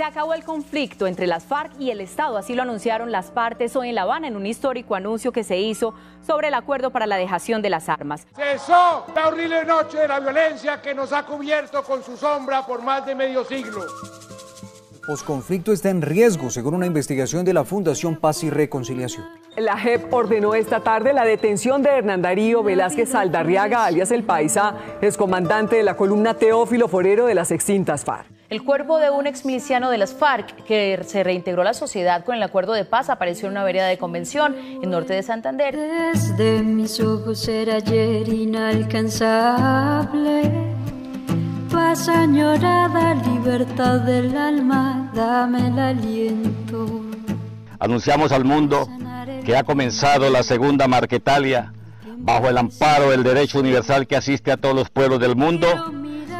Se acabó el conflicto entre las FARC y el Estado, así lo anunciaron las partes hoy en La Habana en un histórico anuncio que se hizo sobre el acuerdo para la dejación de las armas. Cesó la horrible noche de la violencia que nos ha cubierto con su sombra por más de medio siglo. El posconflicto está en riesgo, según una investigación de la Fundación Paz y Reconciliación. La JEP ordenó esta tarde la detención de Hernán Darío Velázquez Saldarriaga, alias El Paisa, excomandante de la columna Teófilo Forero de las extintas FARC. El cuerpo de un exmiliciano de las FARC que se reintegró a la sociedad con el acuerdo de paz apareció en una vereda de convención en norte de Santander. Desde mis ojos era ayer inalcanzable. Paz añorada, libertad del alma, dame el aliento. Anunciamos al mundo que ha comenzado la segunda Marquetalia bajo el amparo del derecho universal que asiste a todos los pueblos del mundo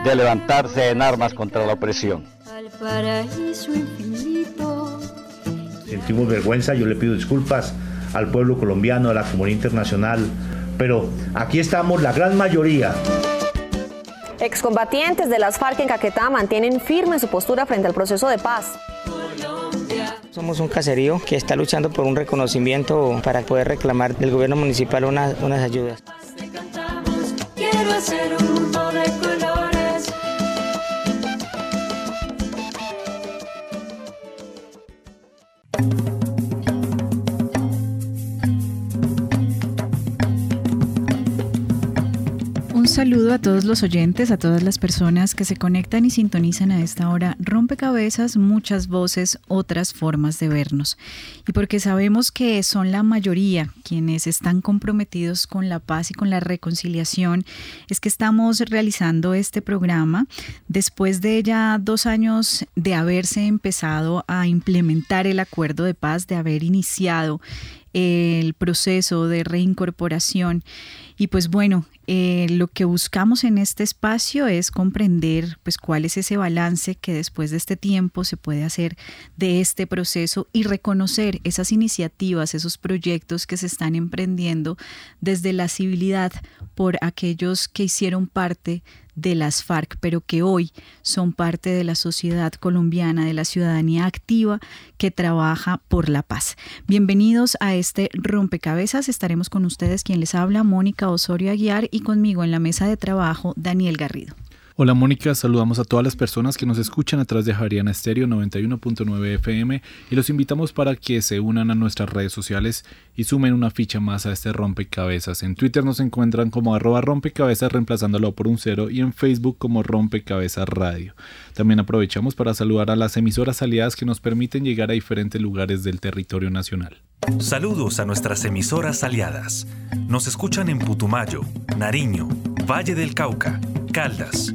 de levantarse en armas contra la opresión. Sentimos vergüenza, yo le pido disculpas al pueblo colombiano, a la comunidad internacional, pero aquí estamos la gran mayoría. Excombatientes de las FARC en Caquetá mantienen firme su postura frente al proceso de paz. Somos un caserío que está luchando por un reconocimiento para poder reclamar del gobierno municipal unas, unas ayudas. Quiero hacer un saludo a todos los oyentes, a todas las personas que se conectan y sintonizan a esta hora. Rompecabezas, muchas voces, otras formas de vernos. Y porque sabemos que son la mayoría quienes están comprometidos con la paz y con la reconciliación, es que estamos realizando este programa después de ya dos años de haberse empezado a implementar el acuerdo de paz, de haber iniciado el proceso de reincorporación. Y pues bueno, eh, lo que buscamos en este espacio es comprender pues cuál es ese balance que después de este tiempo se puede hacer de este proceso y reconocer esas iniciativas, esos proyectos que se están emprendiendo desde la civilidad por aquellos que hicieron parte de las FARC, pero que hoy son parte de la sociedad colombiana, de la ciudadanía activa que trabaja por la paz. Bienvenidos a este rompecabezas. Estaremos con ustedes quien les habla, Mónica Osorio Aguiar, y conmigo en la mesa de trabajo, Daniel Garrido. Hola Mónica, saludamos a todas las personas que nos escuchan a través de Javeriana Estéreo 91.9 FM y los invitamos para que se unan a nuestras redes sociales y sumen una ficha más a este rompecabezas. En Twitter nos encuentran como arroba rompecabezas reemplazándolo por un cero y en Facebook como rompecabezas radio. También aprovechamos para saludar a las emisoras aliadas que nos permiten llegar a diferentes lugares del territorio nacional. Saludos a nuestras emisoras aliadas. Nos escuchan en Putumayo, Nariño, Valle del Cauca, Caldas,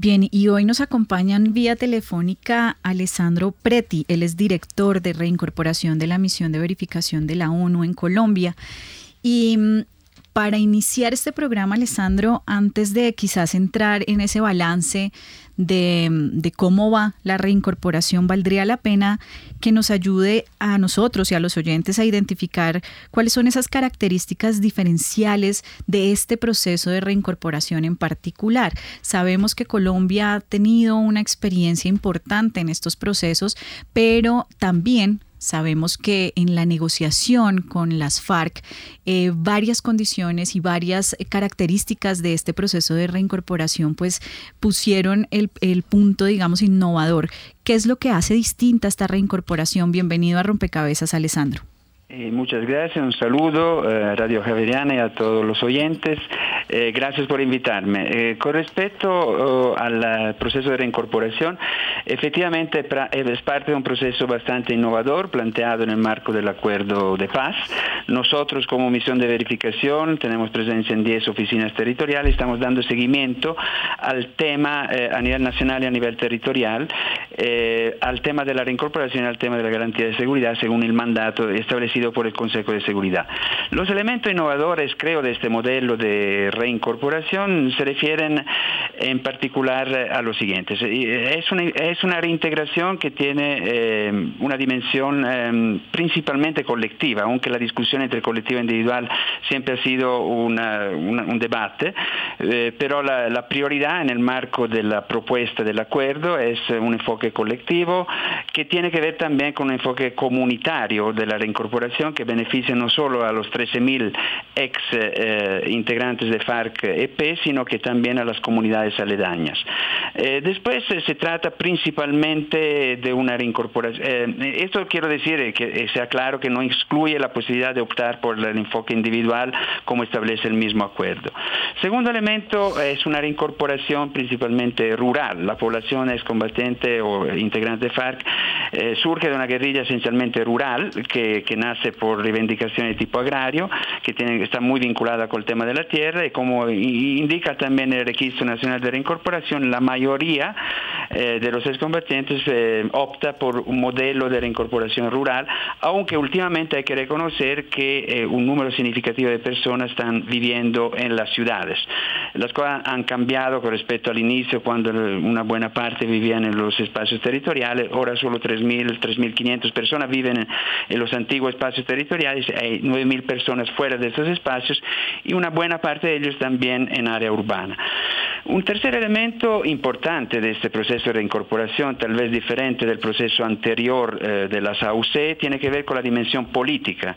Bien, y hoy nos acompañan vía telefónica Alessandro Preti, él es director de reincorporación de la misión de verificación de la ONU en Colombia. Y mm, para iniciar este programa, Alessandro, antes de quizás entrar en ese balance de, de, cómo va la reincorporación, valdría la pena que nos ayude a nosotros y a los oyentes a identificar cuáles son esas características diferenciales de este proceso de reincorporación en particular. Sabemos que Colombia ha tenido una experiencia importante en estos procesos, pero también Sabemos que en la negociación con las FARC, eh, varias condiciones y varias características de este proceso de reincorporación, pues pusieron el, el punto, digamos, innovador. ¿Qué es lo que hace distinta esta reincorporación? Bienvenido a Rompecabezas, Alessandro. Eh, muchas gracias, un saludo a Radio Javeriana y a todos los oyentes. Eh, gracias por invitarme. Eh, con respecto oh, al proceso de reincorporación, efectivamente es parte de un proceso bastante innovador planteado en el marco del acuerdo de paz. Nosotros como misión de verificación tenemos presencia en 10 oficinas territoriales, estamos dando seguimiento al tema a nivel nacional y a nivel territorial, al tema de la reincorporación y al tema de la garantía de seguridad según el mandato establecido por el Consejo de Seguridad. Los elementos innovadores, creo, de este modelo de reincorporación se refieren en particular a lo siguiente. Es una, es una reintegración que tiene eh, una dimensión eh, principalmente colectiva, aunque la discusión entre colectivo e individual siempre ha sido un debate, eh, pero la prioridad en el marco de la propuesta del acuerdo es un enfoque colectivo que tiene que ver también con un enfoque comunitario de la reincorporación que beneficia no solo a los 13.000 ex eh, integrantes de FARC-EP, sino que también a las comunidades aledañas. Eh, después eh, se trata principalmente de una reincorporación. esto quiero decir que sea claro que no excluye la posibilidad de optar por el enfoque individual como establece el mismo acuerdo. Segundo elemento es una reincorporación principalmente rural. La población excombatiente o integrante de FARC surge de una guerrilla esencialmente rural que, que nace por reivindicaciones de tipo agrario, que tiene, está muy vinculada con el tema de la tierra y como indica también el Registro Nacional de Reincorporación, la mayoría eh, de los excombatientes eh, opta por un modelo de reincorporación rural, aunque últimamente hay que reconocer que eh, un número significativo de personas están viviendo en las ciudades. Las cosas han cambiado con respecto al inicio, cuando una buena parte vivían en los espacios territoriales, ahora solo 3.000, 3.500 personas viven en los antiguos espacios territoriales, hay 9.000 personas fuera de esos espacios y una buena parte de ellos también en área urbana. Un tercer elemento importante de este proceso de reincorporación, tal vez diferente del proceso anterior eh, de las AUC, tiene que ver con la dimensión política.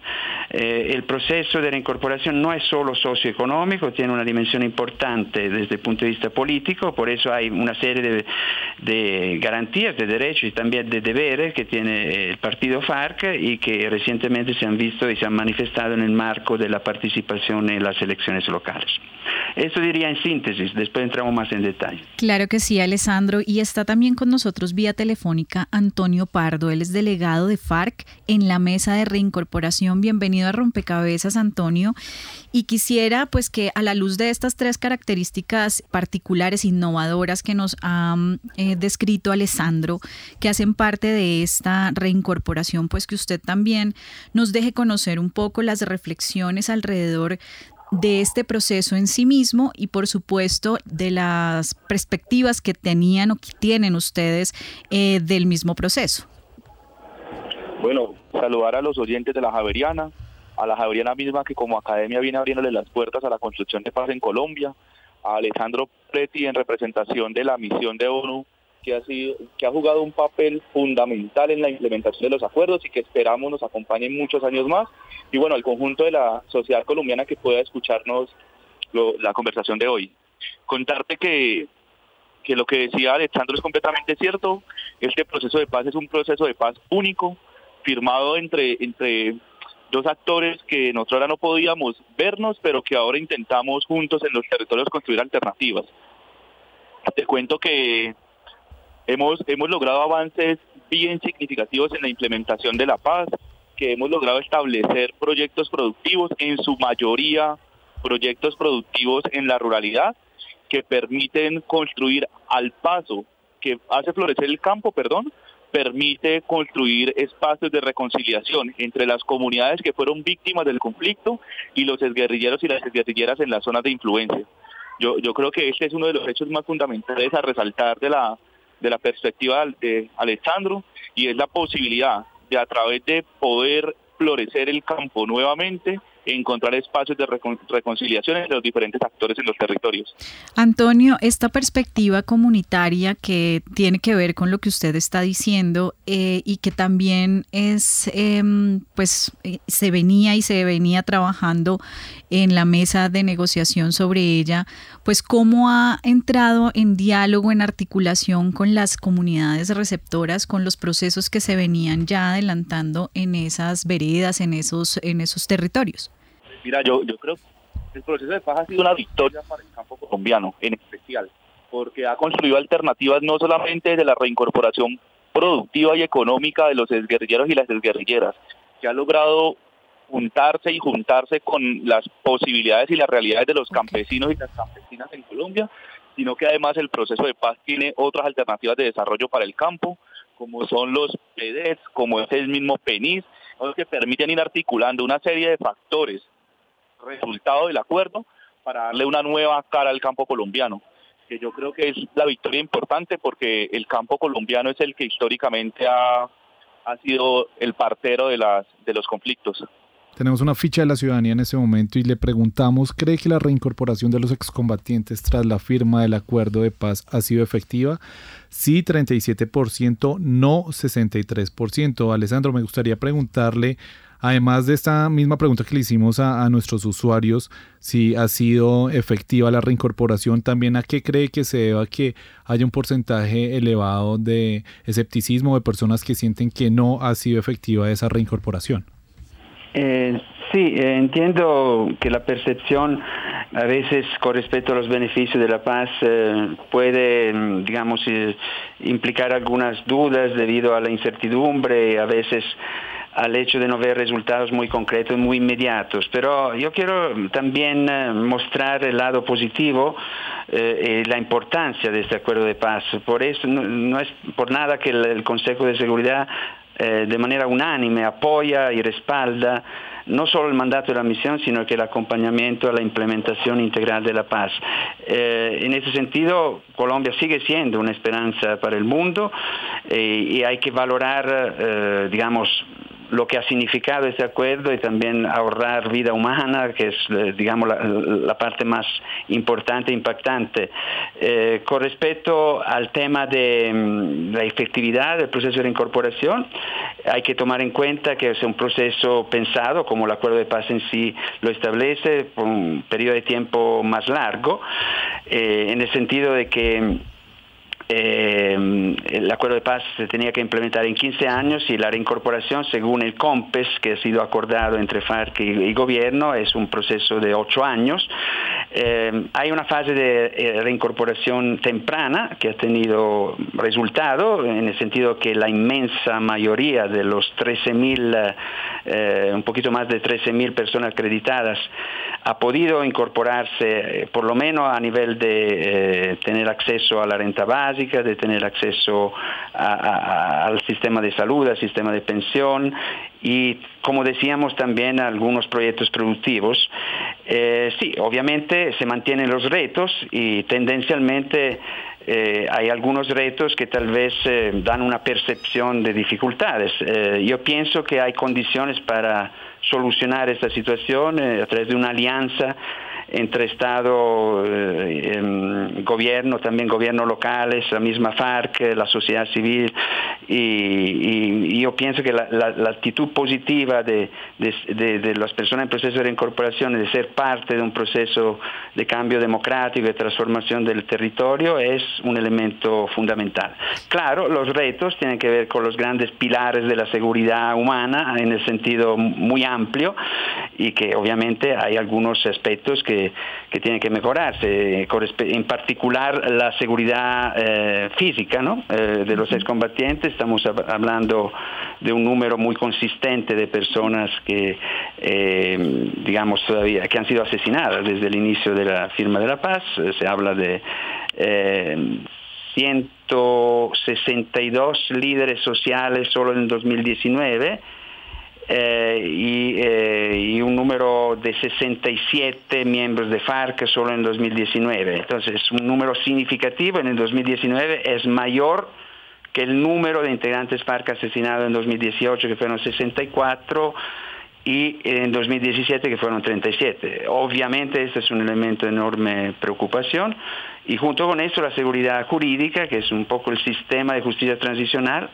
Eh, el proceso de reincorporación no es solo socioeconómico, tiene una dimensión importante desde el punto de vista político, por eso hay una serie de, de garantías, de derechos y también de deberes que tiene el partido FARC y que recientemente se han visto y se han manifestado en el marco de la participación en las elecciones locales. Eso diría en síntesis, después entramos más en detalle. Claro que sí, Alessandro, y está también con nosotros vía telefónica Antonio Pardo, él es delegado de FARC en la mesa de reincorporación. Bienvenido a Rompecabezas, Antonio. Y quisiera pues que a la luz de estas tres características particulares, innovadoras que nos ha eh, descrito Alessandro, que hacen parte de esta reincorporación, pues que usted también nos deje conocer un poco las reflexiones alrededor de este proceso en sí mismo y por supuesto de las perspectivas que tenían o que tienen ustedes eh, del mismo proceso. Bueno, saludar a los oyentes de la Javeriana, a la Javeriana misma que como academia viene abriéndole las puertas a la construcción de paz en Colombia, a Alejandro Preti en representación de la misión de ONU que ha, sido, que ha jugado un papel fundamental en la implementación de los acuerdos y que esperamos nos acompañe muchos años más. Y bueno, al conjunto de la sociedad colombiana que pueda escucharnos la conversación de hoy. Contarte que, que lo que decía Alejandro es completamente cierto. Este proceso de paz es un proceso de paz único, firmado entre, entre dos actores que nosotros ahora no podíamos vernos, pero que ahora intentamos juntos en los territorios construir alternativas. Te cuento que Hemos, hemos logrado avances bien significativos en la implementación de la paz, que hemos logrado establecer proyectos productivos, en su mayoría proyectos productivos en la ruralidad, que permiten construir al paso, que hace florecer el campo, perdón, permite construir espacios de reconciliación entre las comunidades que fueron víctimas del conflicto y los exguerrilleros y las exguerrilleras en las zonas de influencia. Yo, yo creo que este es uno de los hechos más fundamentales a resaltar de la, de la perspectiva de Alessandro y es la posibilidad de a través de poder florecer el campo nuevamente, encontrar espacios de reconciliación entre los diferentes actores en los territorios. Antonio, esta perspectiva comunitaria que tiene que ver con lo que usted está diciendo eh, y que también es, em, pues, eh, se venía y se venía trabajando en la mesa de negociación sobre ella, pues cómo ha entrado en diálogo, en articulación con las comunidades receptoras, con los procesos que se venían ya adelantando en esas veredas, en esos, en esos territorios. Mira, yo, yo creo que el proceso de paz ha sido una victoria para el campo colombiano, en especial, porque ha construido alternativas no solamente de la reincorporación productiva y económica de los exguerrilleros y las exguerrilleras, que ha logrado juntarse y juntarse con las posibilidades y las realidades de los campesinos y las campesinas en Colombia, sino que además el proceso de paz tiene otras alternativas de desarrollo para el campo, como son los PEDES, como es el mismo PENIS, que permiten ir articulando una serie de factores, resultado del acuerdo, para darle una nueva cara al campo colombiano, que yo creo que es la victoria importante porque el campo colombiano es el que históricamente ha, ha sido el partero de, las, de los conflictos. Tenemos una ficha de la ciudadanía en este momento y le preguntamos, ¿cree que la reincorporación de los excombatientes tras la firma del acuerdo de paz ha sido efectiva? Sí, 37%, no 63%. Alessandro, me gustaría preguntarle, además de esta misma pregunta que le hicimos a, nuestros usuarios, si ha sido efectiva la reincorporación, también a qué cree que se deba que haya un porcentaje elevado de escepticismo de personas que sienten que no ha sido efectiva esa reincorporación. Eh, sí, eh, entiendo que la percepción a veces con respecto a los beneficios de la paz eh, puede, mm, digamos, implicar algunas dudas debido a la incertidumbre, a veces al hecho de no ver resultados muy concretos, muy inmediatos. Pero yo quiero también mostrar el lado positivo y la importancia de este acuerdo de paz. Por eso no, es por nada que el Consejo de Seguridad eh, de manera unánime apoya y respalda no solo el mandato de la misión, sino que el acompañamiento a la implementación integral de la paz. Eh, en ese sentido, Colombia sigue siendo una esperanza para el mundo eh, y hay que valorar, digamos, lo que ha significado este acuerdo y también ahorrar vida humana, que es, eh, digamos, la, parte más importante e impactante. Eh, con respecto al tema de mm, la efectividad del proceso de reincorporación, hay que tomar en cuenta que es un proceso pensado, como el acuerdo de paz en sí lo establece, por un periodo de tiempo más largo, eh, en el sentido de que eh, el acuerdo de paz se tenía que implementar en 15 años y la reincorporación, según el COMPES, que ha sido acordado entre FARC y, gobierno, es un proceso de 8 años. Eh, hay una fase de eh, reincorporación temprana que ha tenido resultado, en el sentido que la inmensa mayoría de los 13.000, eh, un poquito más de 13.000 personas acreditadas, ha podido incorporarse por lo menos a nivel de tener acceso a la renta básica, de tener acceso al sistema de salud, al sistema de pensión y, como decíamos, también a algunos proyectos productivos. Eh, sí, obviamente se mantienen los retos y tendencialmente eh, hay algunos retos que tal vez eh, dan una percepción de dificultades. yo pienso que hay condiciones para solucionar esta situación a través de una alianza entre Estado, eh, em, gobierno, también gobiernos locales, la misma FARC, la sociedad civil, y, yo pienso que la, actitud positiva de, las personas en proceso de reincorporación, de ser parte de un proceso de cambio democrático, de transformación del territorio, es un elemento fundamental. Claro, los retos tienen que ver con los grandes pilares de la seguridad humana en el sentido muy amplio y que obviamente hay algunos aspectos que que, tiene que mejorarse, en particular la seguridad eh, física eh, de los excombatientes. Estamos hablando de un número muy consistente de personas que, eh, digamos, todavía, que han sido asesinadas desde el inicio de la firma de la paz. Se habla de 162 líderes sociales solo en 2019 eh, eh, y, un número de 67 miembros de FARC solo en 2019. Entonces, es un número significativo en el 2019 es mayor que el número de integrantes FARC asesinados en 2018, que fueron 64, y en 2017 que fueron 37. Obviamente este es un elemento de enorme preocupación y junto con esto la seguridad jurídica, que es un poco el sistema de justicia transicional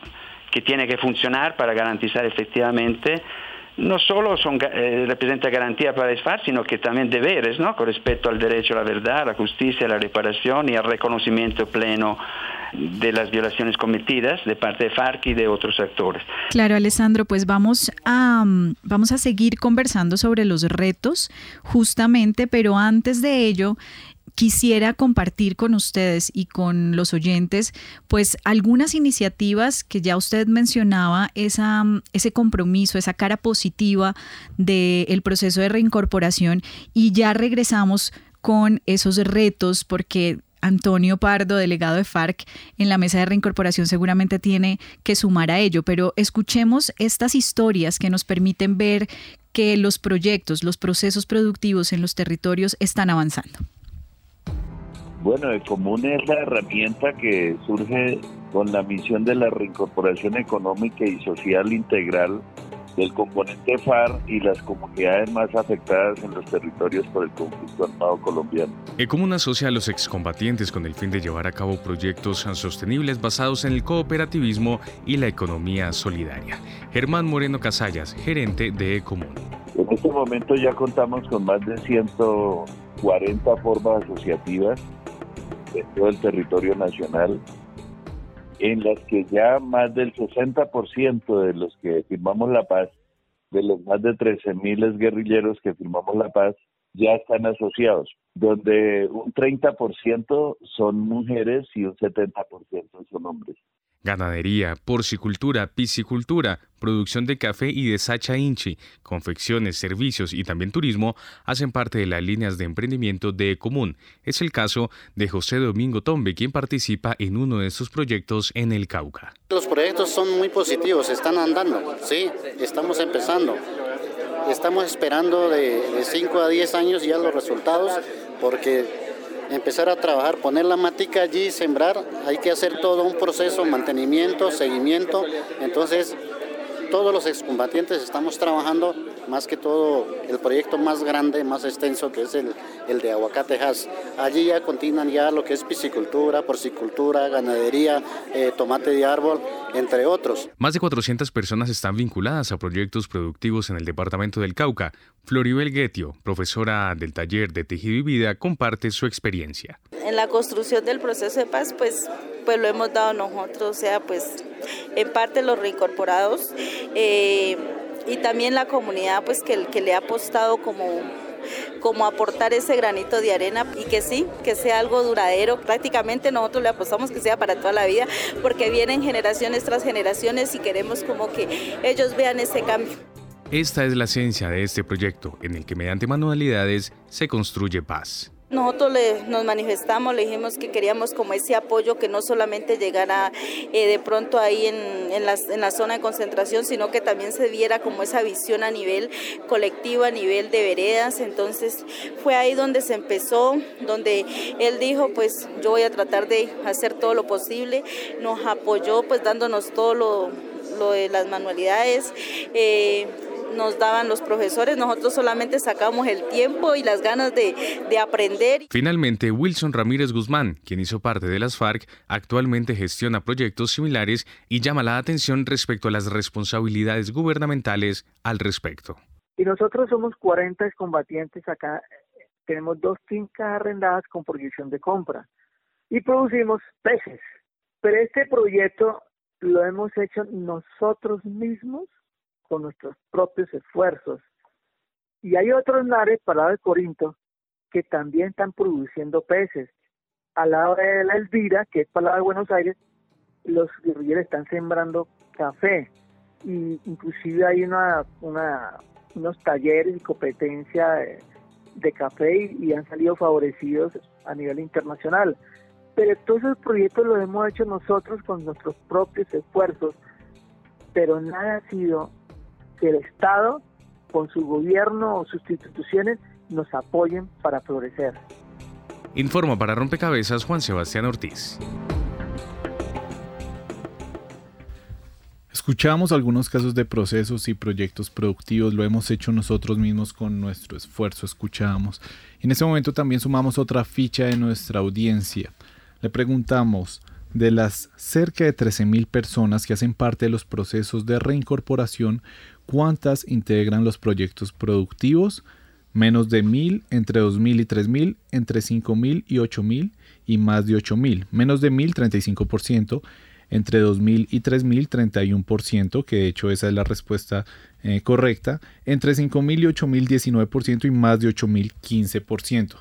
que tiene que funcionar para garantizar efectivamente no solo son, eh, representa garantía para las FARC, sino que también deberes ¿no? con respecto al derecho a la verdad, a la justicia, a la reparación y al reconocimiento pleno de las violaciones cometidas de parte de FARC y de otros actores. Claro, Alessandro, pues vamos a, mm, vamos a seguir conversando sobre los retos justamente, pero antes de ello, quisiera compartir con ustedes y con los oyentes, pues algunas iniciativas que ya usted mencionaba, ese compromiso, esa cara positiva del proceso de reincorporación y ya regresamos con esos retos porque Antonio Pardo, delegado de FARC en la mesa de reincorporación, seguramente tiene que sumar a ello, pero escuchemos estas historias que nos permiten ver que los proyectos, los procesos productivos en los territorios están avanzando. Bueno, el común es la herramienta que surge con la misión de la reincorporación económica y social integral del componente FAR y las comunidades más afectadas en los territorios por el conflicto armado colombiano. Ecomún asocia a los excombatientes con el fin de llevar a cabo proyectos sostenibles basados en el cooperativismo y la economía solidaria. Germán Moreno Casallas, gerente de Ecomún. En este momento ya contamos con más de 140 formas asociativas en todo el territorio nacional en las que ya más del 60% de los que firmamos la paz, de los más de 13.000 guerrilleros que firmamos la paz, ya están asociados, donde un 30% son mujeres y un 70% son hombres. Ganadería, porcicultura, piscicultura, producción de café y de sacha inchi, confecciones, servicios y también turismo hacen parte de las líneas de emprendimiento de Común. Es el caso de José Domingo Tombe, quien participa en uno de estos proyectos en el Cauca. Los proyectos son muy positivos, están andando, sí, estamos empezando. Estamos esperando de 5 a 10 años ya los resultados porque empezar a trabajar, poner la matica allí, sembrar, hay que hacer todo un proceso, mantenimiento, seguimiento. Entonces, todos los excombatientes estamos trabajando más que todo el proyecto más grande, más extenso que es el, el de Aguacatejas. Allí ya continúan ya lo que es piscicultura, porcicultura, ganadería, eh, tomate de árbol, entre otros. Más de 400 personas están vinculadas a proyectos productivos en el departamento del Cauca. Floribel Guetio, profesora del taller de Tejido y Vida, comparte su experiencia. En la construcción del proceso de paz, pues, pues lo hemos dado nosotros, o sea, pues en parte los reincorporados. Eh, y también la comunidad pues que, que le ha apostado como como aportar ese granito de arena y que sí, que sea algo duradero. Prácticamente nosotros le apostamos que sea para toda la vida porque vienen generaciones tras generaciones y queremos como que ellos vean ese cambio. Esta es la esencia de este proyecto en el que mediante manualidades se construye paz. Nosotros nos manifestamos, le dijimos que queríamos como ese apoyo que no solamente llegara eh, de pronto ahí en, en, la, en, la, zona de concentración, sino que también se viera como esa visión a nivel colectivo, a nivel de veredas. Entonces fue ahí donde se empezó, donde él dijo, pues yo voy a tratar de hacer todo lo posible. Nos apoyó pues dándonos todo lo, lo de las manualidades. Eh, nos daban los profesores, nosotros solamente sacamos el tiempo y las ganas de, de, aprender. Finalmente, Wilson Ramírez Guzmán, quien hizo parte de las FARC, actualmente gestiona proyectos similares y llama la atención respecto a las responsabilidades gubernamentales al respecto. Y nosotros somos 40 combatientes acá, tenemos dos fincas arrendadas con proyección de compra y producimos peces. Pero este proyecto lo hemos hecho nosotros mismos con nuestros propios esfuerzos. Y hay otros mares para lado de Corinto que también están produciendo peces. Al lado de la Elvira, que es para lado de Buenos Aires, los guerrilleros están sembrando café. Y inclusive hay una, una unos talleres y competencia de, café y, han salido favorecidos a nivel internacional. Pero todos esos proyectos los hemos hecho nosotros con nuestros propios esfuerzos, pero nada ha sido que el Estado, con su gobierno o sus instituciones, nos apoyen para florecer. Informa para Rompecabezas Juan Sebastián Ortiz. Escuchamos algunos casos de procesos y proyectos productivos, lo hemos hecho nosotros mismos con nuestro esfuerzo, escuchamos. En este momento también sumamos otra ficha de nuestra audiencia. Le preguntamos, de las cerca de 13.000 personas que hacen parte de los procesos de reincorporación, ¿cuántas integran los proyectos productivos? Menos de 1.000, entre 2.000 y 3.000, entre 5.000 y 8.000 y más de 8.000. Menos de 1.000, 35% entre 2.000 y 3.000, 31%, que de hecho esa es la respuesta eh, correcta, entre 5.000 y 8.000, 19% y más de 8.000, 15%.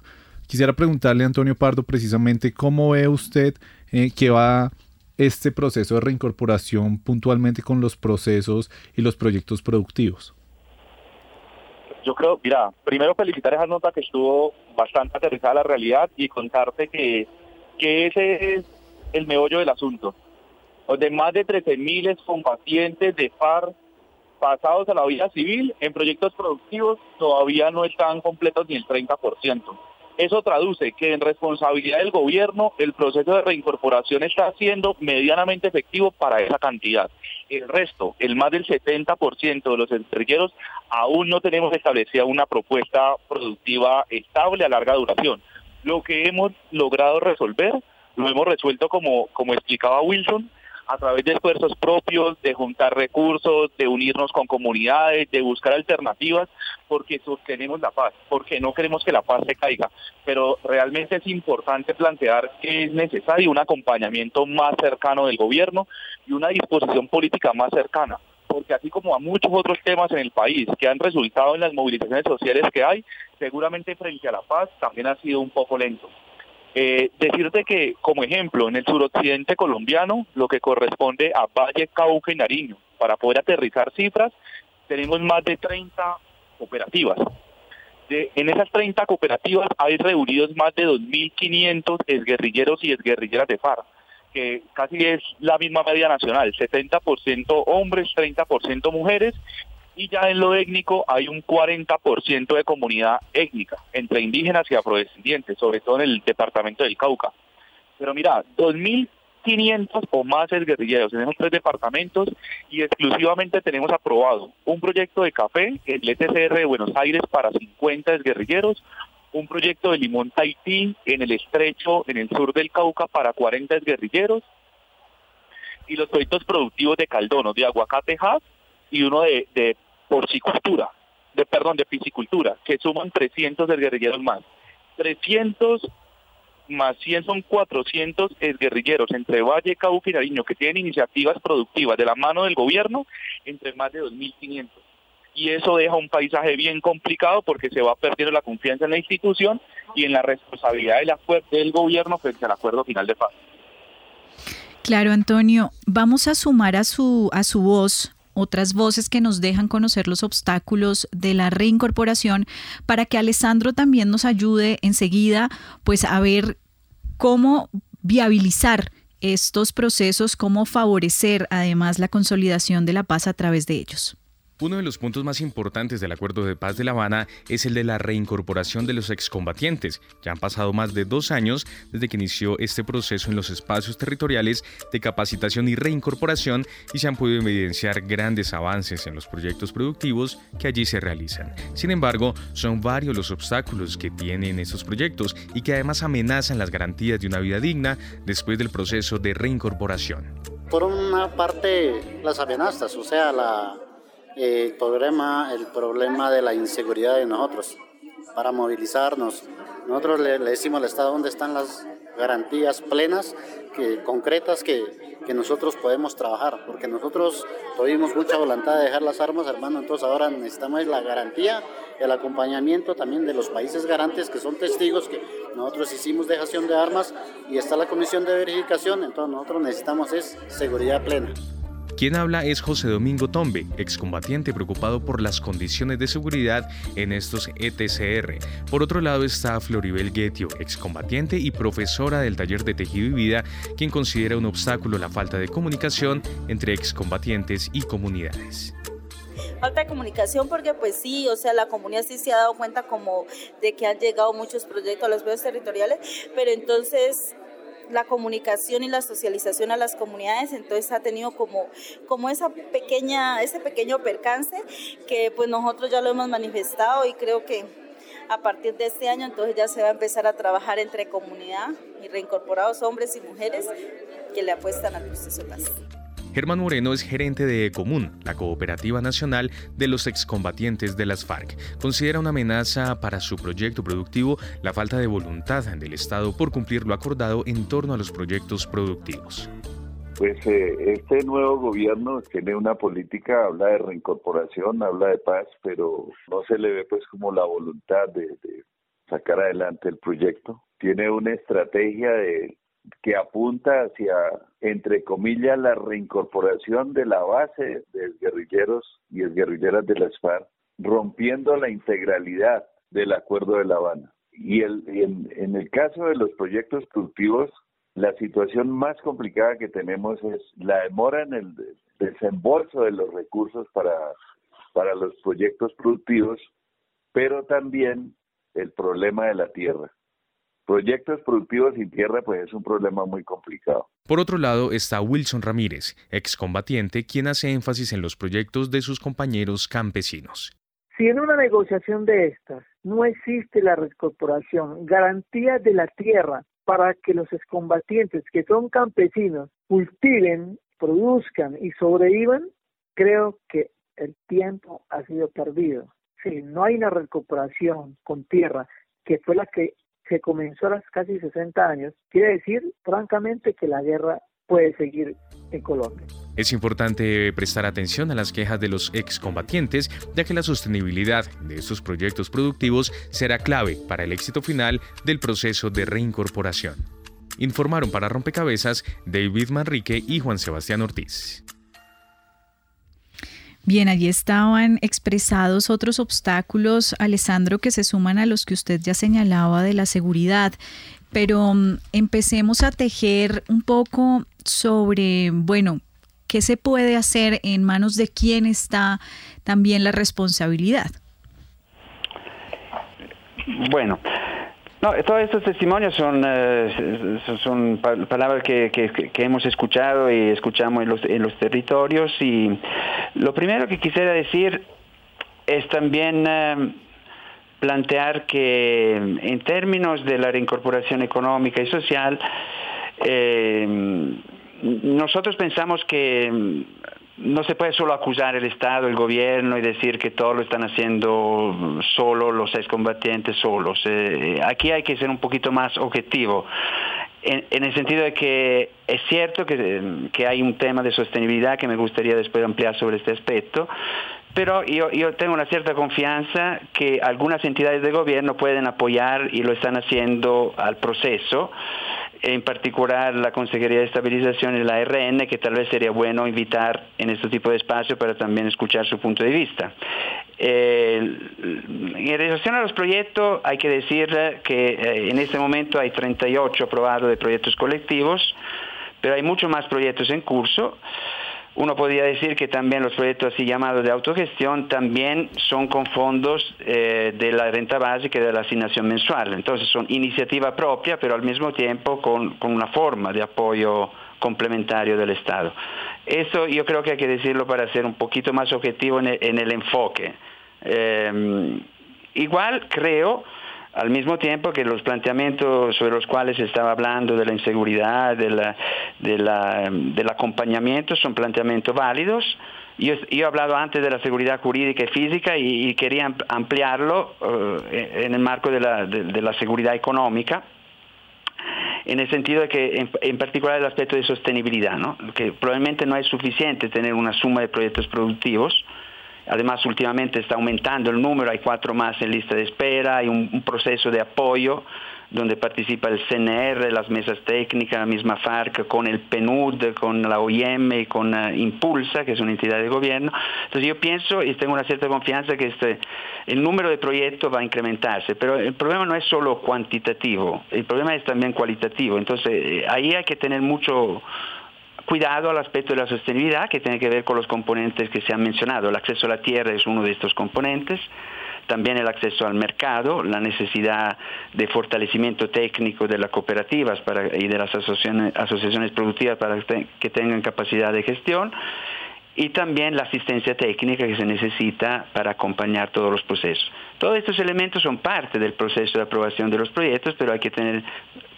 Quisiera preguntarle a Antonio Pardo precisamente cómo ve usted eh, que va este proceso de reincorporación puntualmente con los procesos y los proyectos productivos. Yo creo, mira, primero felicitar esa nota que estuvo bastante aterrizada a la realidad y contarte que, que ese es el meollo del asunto donde más de 13.000 combatientes de FARC pasados a la vida civil en proyectos productivos todavía no están completos ni el 30%. Eso traduce que en responsabilidad del gobierno el proceso de reincorporación está siendo medianamente efectivo para esa cantidad. El resto, el más del 70% de los guerrilleros, aún no tenemos establecida una propuesta productiva estable a larga duración. Lo que hemos logrado resolver, lo hemos resuelto como, como explicaba Wilson, a través de esfuerzos propios, de juntar recursos, de unirnos con comunidades, de buscar alternativas, porque sostenemos la paz, porque no queremos que la paz se caiga. Pero realmente es importante plantear que es necesario un acompañamiento más cercano del gobierno y una disposición política más cercana porque así como a muchos otros temas en el país que han resultado en las movilizaciones sociales que hay, seguramente frente a la paz también ha sido un poco lento. Eh, decirte que, como ejemplo, en el suroccidente colombiano, lo que corresponde a Valle, Cauca y Nariño, para poder aterrizar cifras, tenemos más de 30 cooperativas. en esas 30 cooperativas hay reunidos más de 2.500 exguerrilleros y exguerrilleras de FARC, que casi es la misma media nacional, 70% hombres, 30% mujeres y ya en lo étnico hay un 40% de comunidad étnica, entre indígenas y afrodescendientes, sobre todo en el departamento del Cauca. Pero mira, 2.500 o más guerrilleros en esos tres departamentos y exclusivamente tenemos aprobado un proyecto de café el ETCR de Buenos Aires para 50 guerrilleros, un proyecto de limón Tahití en el estrecho, en el sur del Cauca para 40 guerrilleros y los proyectos productivos de Caldono, de aguacate y uno de, de porcicultura, de perdón, de piscicultura, que suman 300 guerrilleros más. 300 más 100 son 400 guerrilleros entre Valle, Cauca y Nariño que tienen iniciativas productivas de la mano del gobierno entre más de 2.500. Y eso deja un paisaje bien complicado porque se va perdiendo la confianza en la institución y en la responsabilidad del gobierno frente al acuerdo final de paz. Claro, Antonio, vamos a sumar a su, a su voz otras voces que nos dejan conocer los obstáculos de la reincorporación para que Alessandro también nos ayude enseguida pues a ver cómo viabilizar estos procesos, cómo favorecer además la consolidación de la paz a través de ellos. Uno de los puntos más importantes del Acuerdo de Paz de La Habana es el de la reincorporación de los excombatientes. Ya han pasado más de dos años desde que inició este proceso en los espacios territoriales de capacitación y reincorporación y se han podido evidenciar grandes avances en los proyectos productivos que allí se realizan. Sin embargo, son varios los obstáculos que tienen estos proyectos y que además amenazan las garantías de una vida digna después del proceso de reincorporación. Por una parte, las amenazas, o sea, la el problema, el problema de la inseguridad de nosotros para movilizarnos. Nosotros le, decimos al Estado dónde están las garantías plenas, que, concretas que, que, nosotros podemos trabajar, porque nosotros tuvimos mucha voluntad de dejar las armas, hermano, entonces ahora necesitamos la garantía, el acompañamiento también de los países garantes que son testigos que nosotros hicimos dejación de armas y está la comisión de verificación, entonces nosotros necesitamos es seguridad plena. Quien habla es José Domingo Tombe, excombatiente preocupado por las condiciones de seguridad en estos ETCR. Por otro lado está Floribel Guetio, excombatiente y profesora del taller de tejido y vida, quien considera un obstáculo la falta de comunicación entre excombatientes y comunidades falta de comunicación porque pues sí, o sea, la comunidad sí se ha dado cuenta como de que han llegado muchos proyectos a los medios territoriales, pero entonces la comunicación y la socialización a las comunidades, entonces ha tenido como, como esa pequeña, ese pequeño percance que pues nosotros ya lo hemos manifestado y creo que a partir de este año entonces ya se va a empezar a trabajar entre comunidad y reincorporados hombres y mujeres que le apuestan al proceso de paz. Germán Moreno es gerente de Ecomún, la cooperativa nacional de los excombatientes de las FARC. Considera una amenaza para su proyecto productivo la falta de voluntad del Estado por cumplir lo acordado en torno a los proyectos productivos. Pues eh, este nuevo gobierno tiene una política, habla de reincorporación, habla de paz, pero no se le ve pues como la voluntad de, sacar adelante el proyecto. Tiene una estrategia que apunta hacia, entre comillas, la reincorporación de la base de guerrilleros y guerrilleras de las FARC, rompiendo la integralidad del Acuerdo de La Habana. Y, el, en, el caso de los proyectos productivos, la situación más complicada que tenemos es la demora en el desembolso de los recursos para, para los proyectos productivos, pero también el problema de la tierra proyectos productivos sin tierra pues es un problema muy complicado. Por otro lado está Wilson Ramírez, excombatiente, quien hace énfasis en los proyectos de sus compañeros campesinos. Si en una negociación de estas no existe la recorporación, garantía de la tierra para que los excombatientes que son campesinos cultiven, produzcan y sobrevivan, creo que el tiempo ha sido perdido. Si no hay una recuperación con tierra, que fue la que se comenzó a casi 60 años, quiere decir, francamente, que la guerra puede seguir en Colombia. Es importante prestar atención a las quejas de los excombatientes, ya que la sostenibilidad de estos proyectos productivos será clave para el éxito final del proceso de reincorporación. Informaron para Rompecabezas David Manrique y Juan Sebastián Ortiz. Bien, allí estaban expresados otros obstáculos, Alessandro, que se suman a los que usted ya señalaba de la seguridad. Pero mm, empecemos a tejer un poco sobre, bueno, qué se puede hacer en manos de quién está también la responsabilidad. Bueno, no, todos estos testimonios son, eh, son palabras que, hemos escuchado y escuchamos en los, en los territorios y lo primero que quisiera decir es también eh, plantear que en términos de la reincorporación económica y social, eh, nosotros pensamos que no se puede solo acusar el Estado, el gobierno y decir que todo lo están haciendo solo los excombatientes solos. Eh, aquí hay que ser un poquito más objetivo. En, el sentido de que es cierto que, que, hay un tema de sostenibilidad que me gustaría después ampliar sobre este aspecto, pero yo, yo tengo una cierta confianza que algunas entidades de gobierno pueden apoyar y lo están haciendo al proceso en particular la Consejería de Estabilización y la RN, que tal vez sería bueno invitar en este tipo de espacio para también escuchar su punto de vista. En relación a los proyectos, hay que decir que eh, en este momento hay 38 aprobados de proyectos colectivos, pero hay muchos más proyectos en curso. Uno podría decir que también los proyectos así llamados de autogestión también son con fondos eh, de la renta básica y de la asignación mensual. Entonces son iniciativa propia, pero al mismo tiempo con, una forma de apoyo complementario del Estado. Eso yo creo que hay que decirlo para ser un poquito más objetivo en el, enfoque. Eh, igual creo al mismo tiempo que los planteamientos sobre los cuales estaba hablando de la inseguridad, del acompañamiento, son planteamientos válidos. Yo, he hablado antes de la seguridad jurídica y física y, quería ampliarlo eh, en el marco de la, seguridad económica, en el sentido de que en, particular el aspecto de sostenibilidad, que probablemente no es suficiente tener una suma de proyectos productivos, Además, últimamente está aumentando el número, hay cuatro más en lista de espera, hay un, proceso de apoyo donde participa el CNR, las mesas técnicas, la misma FARC, con el PNUD, con la OIM y con eh, Impulsa, que es una entidad de gobierno. Entonces yo pienso y tengo una cierta confianza que este, el número de proyectos va a incrementarse, pero el problema no es solo cuantitativo, el problema es también cualitativo. Entonces eh, ahí hay que tener mucho cuidado al aspecto de la sostenibilidad que tiene que ver con los componentes que se han mencionado. El acceso a la tierra es uno de estos componentes. también el acceso al mercado, la necesidad de fortalecimiento técnico de las cooperativas y de las asociaciones productivas para que tengan capacidad de gestión y también la asistencia técnica que se necesita para acompañar todos los procesos. Todos estos elementos son parte del proceso de aprobación de los proyectos, pero hay que tener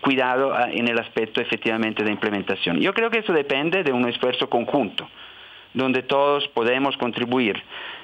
cuidado ah, en el aspecto efectivamente de implementación. Yo creo que eso depende de un esfuerzo conjunto, donde todos podemos contribuir.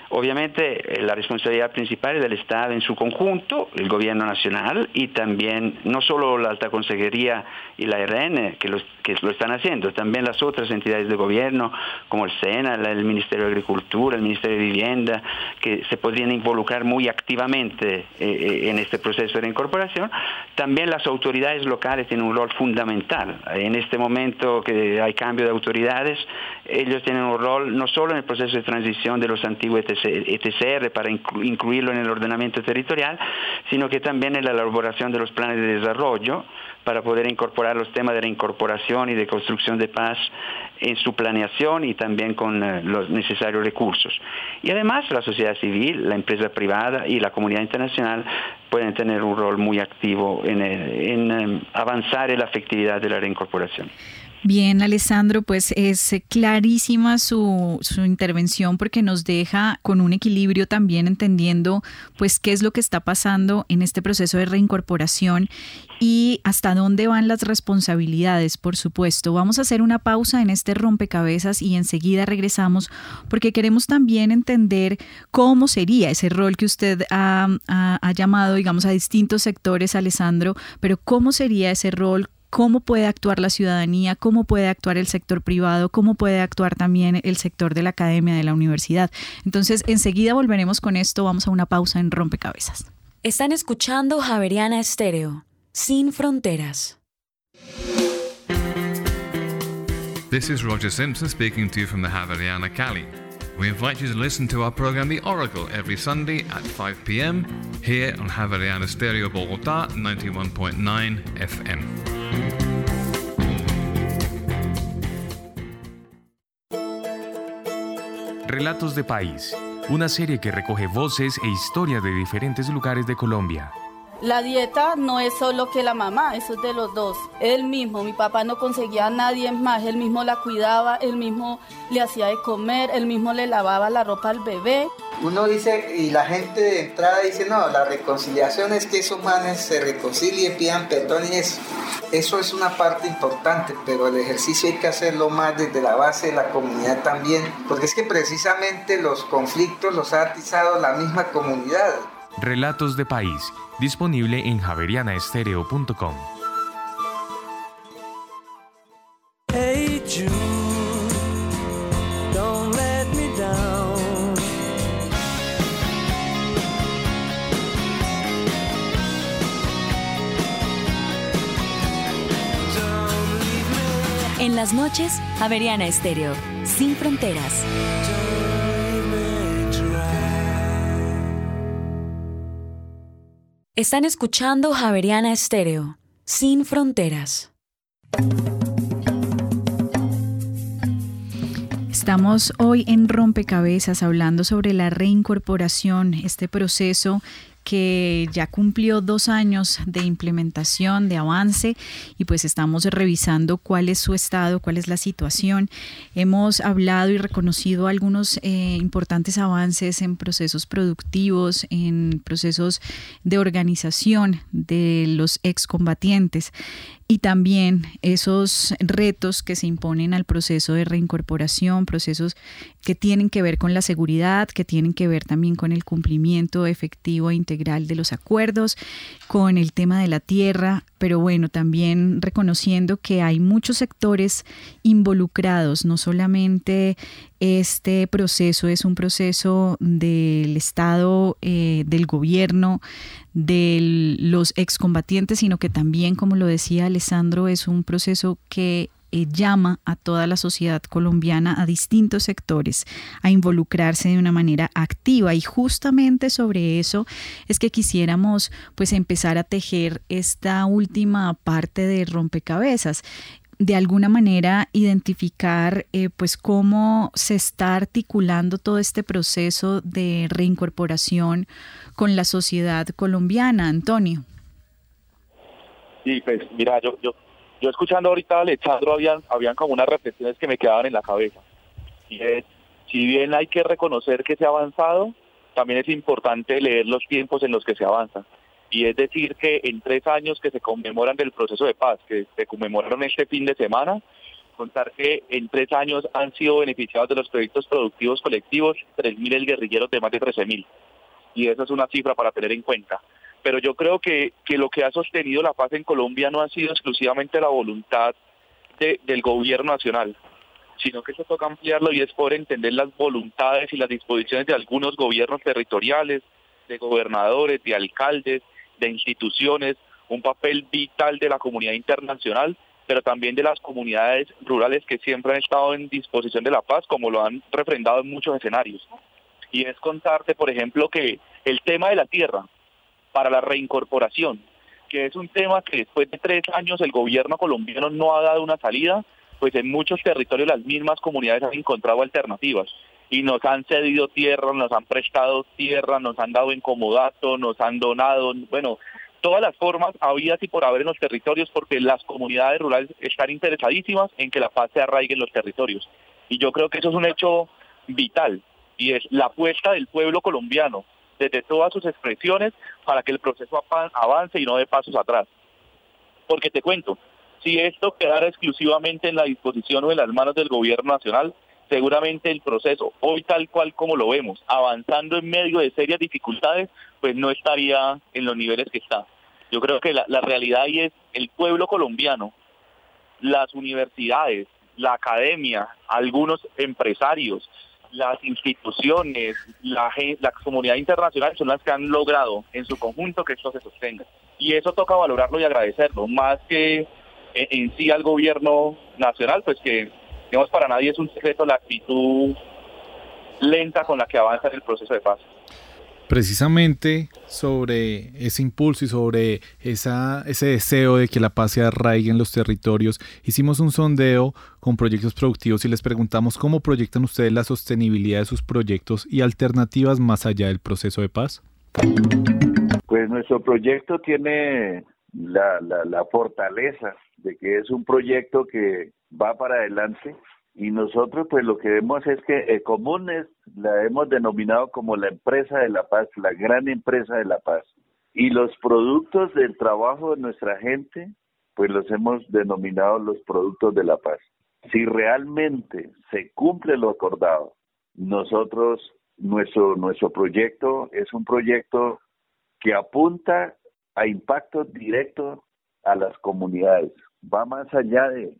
Obviamente eh, la responsabilidad principal es del Estado en su conjunto, el gobierno nacional y también no solo la alta consejería y la RN que, lo están haciendo, también las otras entidades de gobierno como el SENA, el Ministerio de Agricultura, el Ministerio de Vivienda, que se podrían involucrar muy activamente eh, eh, en este proceso de incorporación. También las autoridades locales tienen un rol fundamental. En este momento que hay cambio de autoridades, ellos tienen un rol no solo en el proceso de transición de los antiguos ETCR para incluirlo en el ordenamiento territorial, sino que también en la elaboración de los planes de desarrollo para poder incorporar los temas de reincorporación y de construcción de paz en su planeación y también con eh, los necesarios recursos. Y además la sociedad civil, la empresa privada y la comunidad internacional pueden tener un rol muy activo en, en eh, avanzar en la efectividad de la reincorporación. Bien, Alessandro, pues es clarísima su, su, intervención porque nos deja con un equilibrio también entendiendo pues qué es lo que está pasando en este proceso de reincorporación y hasta dónde van las responsabilidades, por supuesto. Vamos a hacer una pausa en este rompecabezas y enseguida regresamos porque queremos también entender cómo sería ese rol que usted ha, ha llamado, digamos, a distintos sectores, Alessandro, pero cómo sería ese rol, cómo puede actuar la ciudadanía, cómo puede actuar el sector privado, cómo puede actuar también el sector de la academia, de la universidad. Entonces, enseguida volveremos con esto, vamos a una pausa en Rompecabezas. Están escuchando Javeriana Estéreo, sin fronteras. This is Roger Simpson speaking to you from the Javeriana Cali. We invite you to listen to our program The Oracle every Sunday at 5 p.m. here on Javeriana Stereo Bogotá 91.9 FM. Relatos de País, una serie que recoge voces e historias de diferentes lugares de Colombia. La dieta no es solo que la mamá, eso es de los dos. Él mismo, mi papá no conseguía a nadie más, él mismo la cuidaba, él mismo le hacía de comer, él mismo le lavaba la ropa al bebé. Uno dice, y la gente de entrada dice, no, la reconciliación es que esos manes se reconcilien, pidan perdón y eso. Eso es una parte importante, pero el ejercicio hay que hacerlo más desde la base de la comunidad también, porque es que precisamente los conflictos los ha atizado la misma comunidad. Relatos de País disponible en javerianaestereo.com. En las noches, Javeriana Estéreo, sin fronteras. Están escuchando Javeriana Estéreo, sin fronteras. Estamos hoy en Rompecabezas hablando sobre la reincorporación, este proceso que ya cumplió dos años de implementación, de avance, y pues estamos revisando cuál es su estado, cuál es la situación. Hemos hablado y reconocido algunos eh, importantes avances en procesos productivos, en procesos de organización de los excombatientes y también esos retos que se imponen al proceso de reincorporación, procesos que tienen que ver con la seguridad, que tienen que ver también con el cumplimiento efectivo e integral de los acuerdos, con el tema de la tierra, pero bueno, también reconociendo que hay muchos sectores involucrados, no solamente este proceso es un proceso del Estado, eh, del gobierno, de los excombatientes, sino que también, como lo decía Alessandro, es un proceso que eh, llama a toda la sociedad colombiana, a distintos sectores, a involucrarse de una manera activa. Y justamente sobre eso es que quisiéramos pues empezar a tejer esta última parte de rompecabezas de alguna manera identificar eh, pues cómo se está articulando todo este proceso de reincorporación con la sociedad colombiana, Antonio. Sí, pues mira, yo, yo, yo escuchando ahorita a Alejandro, habían, habían como unas reflexiones que me quedaban en la cabeza. Y es, si bien hay que reconocer que se ha avanzado, también es importante leer los tiempos en los que se avanza. Y es decir, que en tres años que se conmemoran del proceso de paz, que se conmemoraron este fin de semana, contar que en tres años han sido beneficiados de los proyectos productivos colectivos 3.000 guerrilleros de más de 13.000. Y esa es una cifra para tener en cuenta. Pero yo creo que, que lo que ha sostenido la paz en Colombia no ha sido exclusivamente la voluntad del gobierno nacional, sino que se toca ampliarlo y es por entender las voluntades y las disposiciones de algunos gobiernos territoriales, de gobernadores, de alcaldes, de instituciones, un papel vital de la comunidad internacional, pero también de las comunidades rurales que siempre han estado en disposición de la paz, como lo han refrendado en muchos escenarios. Y es contarte, por ejemplo, que el tema de la tierra para la reincorporación, que es un tema que después de tres años el gobierno colombiano no ha dado una salida, pues en muchos territorios las mismas comunidades han encontrado alternativas y nos han cedido tierra, nos han prestado tierra, nos han dado incomodato, nos han donado, bueno, todas las formas habidas y por haber en los territorios porque las comunidades rurales están interesadísimas en que la paz se arraigue en los territorios. Y yo creo que eso es un hecho vital y es la apuesta del pueblo colombiano desde todas sus expresiones para que el proceso avance y no dé pasos atrás. Porque te cuento, si esto quedara exclusivamente en la disposición o en las manos del gobierno nacional, seguramente el proceso, hoy tal cual como lo vemos, avanzando en medio de serias dificultades, pues no estaría en los niveles que está. Yo creo que la, realidad ahí es el pueblo colombiano, las universidades, la academia, algunos empresarios, las instituciones, la, comunidad internacional son las que han logrado en su conjunto que esto se sostenga. Y eso toca valorarlo y agradecerlo, más que en, sí al gobierno nacional, pues que, digamos, para nadie es un secreto la actitud lenta con la que avanza el proceso de paz. Precisamente sobre ese impulso y sobre esa, ese deseo de que la paz se arraigue en los territorios, hicimos un sondeo con proyectos productivos y les preguntamos cómo proyectan ustedes la sostenibilidad de sus proyectos y alternativas más allá del proceso de paz. Pues nuestro proyecto tiene la, la, la fortaleza de que es un proyecto que va para adelante y nosotros pues lo que vemos es que Comunes la hemos denominado como la empresa de la paz, la gran empresa de la paz. Y los productos del trabajo de nuestra gente pues los hemos denominado los productos de la paz. Si realmente se cumple lo acordado, nosotros, nuestro, nuestro proyecto es un proyecto que apunta a impacto directo a las comunidades va más allá de,